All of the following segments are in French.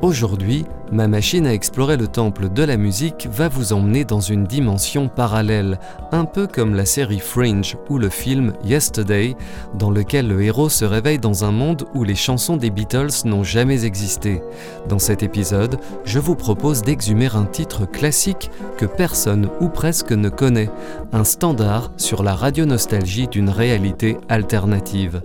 Aujourd'hui, ma machine à explorer le temple de la musique va vous emmener dans une dimension parallèle, un peu comme la série Fringe ou le film Yesterday, dans lequel le héros se réveille dans un monde où les chansons des Beatles n'ont jamais existé. Dans cet épisode, je vous propose d'exhumer un titre classique que personne ou presque ne connaît, un standard sur la radionostalgie d'une réalité alternative.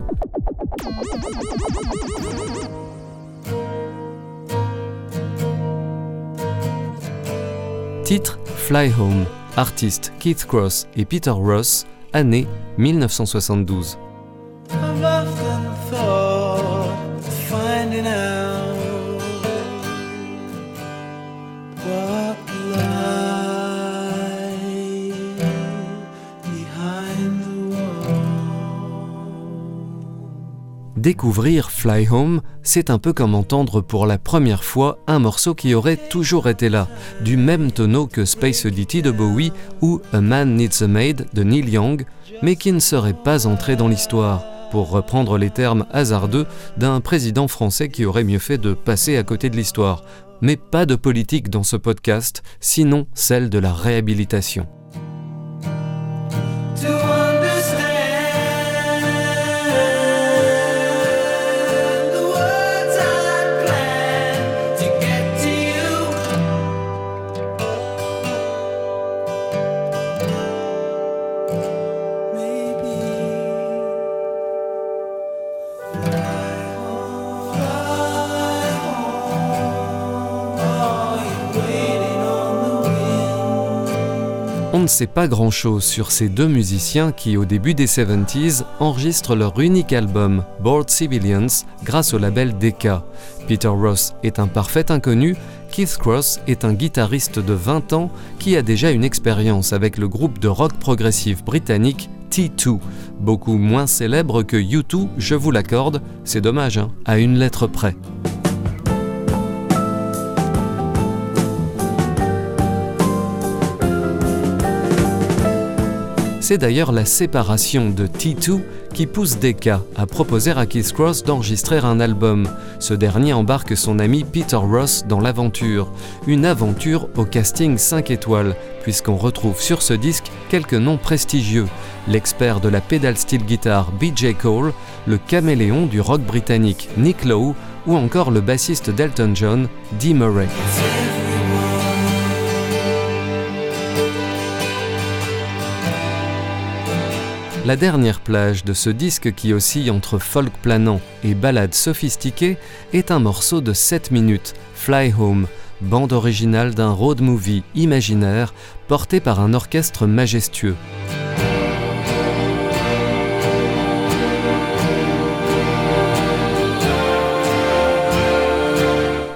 Titre Fly Home, artistes Keith Cross et Peter Ross, année 1972. Découvrir Fly Home, c'est un peu comme entendre pour la première fois un morceau qui aurait toujours été là, du même tonneau que Space Oddity de Bowie ou A Man Needs a Maid de Neil Young, mais qui ne serait pas entré dans l'histoire, pour reprendre les termes hasardeux d'un président français qui aurait mieux fait de passer à côté de l'histoire. Mais pas de politique dans ce podcast, sinon celle de la réhabilitation. Ne sait pas grand-chose sur ces deux musiciens qui, au début des 70s, enregistrent leur unique album, Bored Civilians, grâce au label Decca. Peter Ross est un parfait inconnu, Keith Cross est un guitariste de 20 ans qui a déjà une expérience avec le groupe de rock progressif britannique T2, beaucoup moins célèbre que U2, je vous l'accorde, c'est dommage, hein, à une lettre près. C'est d'ailleurs la séparation de T2 qui pousse Decca à proposer à Keith Cross d'enregistrer un album. Ce dernier embarque son ami Peter Ross dans l'aventure. Une aventure au casting 5 étoiles, puisqu'on retrouve sur ce disque quelques noms prestigieux. L'expert de la pédale style guitare BJ Cole, le caméléon du rock britannique Nick Lowe ou encore le bassiste d'Elton John, Dee Murray. La dernière plage de ce disque qui oscille entre folk planant et ballade sophistiquée est un morceau de 7 minutes, Fly Home, bande originale d'un road movie imaginaire porté par un orchestre majestueux.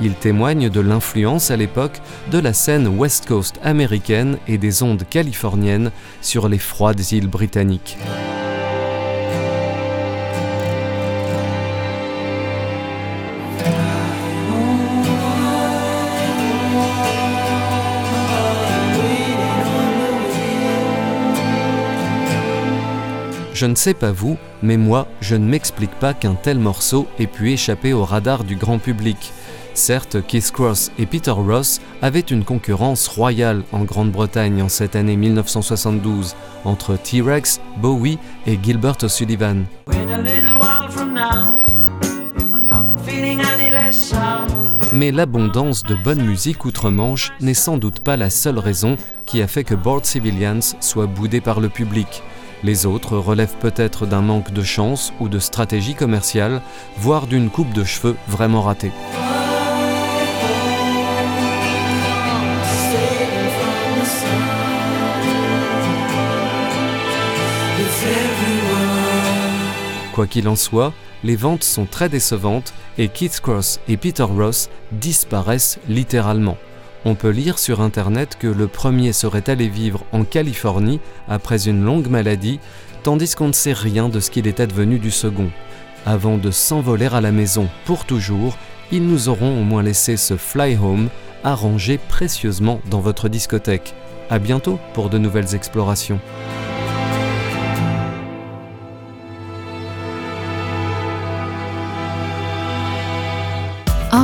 Il témoigne de l'influence à l'époque de la scène West Coast américaine et des ondes californiennes sur les froides îles britanniques. Je ne sais pas vous, mais moi, je ne m'explique pas qu'un tel morceau ait pu échapper au radar du grand public. Certes, Keith Cross et Peter Ross avaient une concurrence royale en Grande-Bretagne en cette année 1972 entre T-Rex, Bowie et Gilbert O'Sullivan. Mais l'abondance de bonne musique outre-Manche n'est sans doute pas la seule raison qui a fait que Bored Civilians soit boudé par le public. Les autres relèvent peut-être d'un manque de chance ou de stratégie commerciale, voire d'une coupe de cheveux vraiment ratée. Quoi qu'il en soit, les ventes sont très décevantes et Keith Cross et Peter Ross disparaissent littéralement. On peut lire sur Internet que le premier serait allé vivre en Californie après une longue maladie, tandis qu'on ne sait rien de ce qu'il est advenu du second. Avant de s'envoler à la maison pour toujours, ils nous auront au moins laissé ce Fly Home arrangé précieusement dans votre discothèque. A bientôt pour de nouvelles explorations.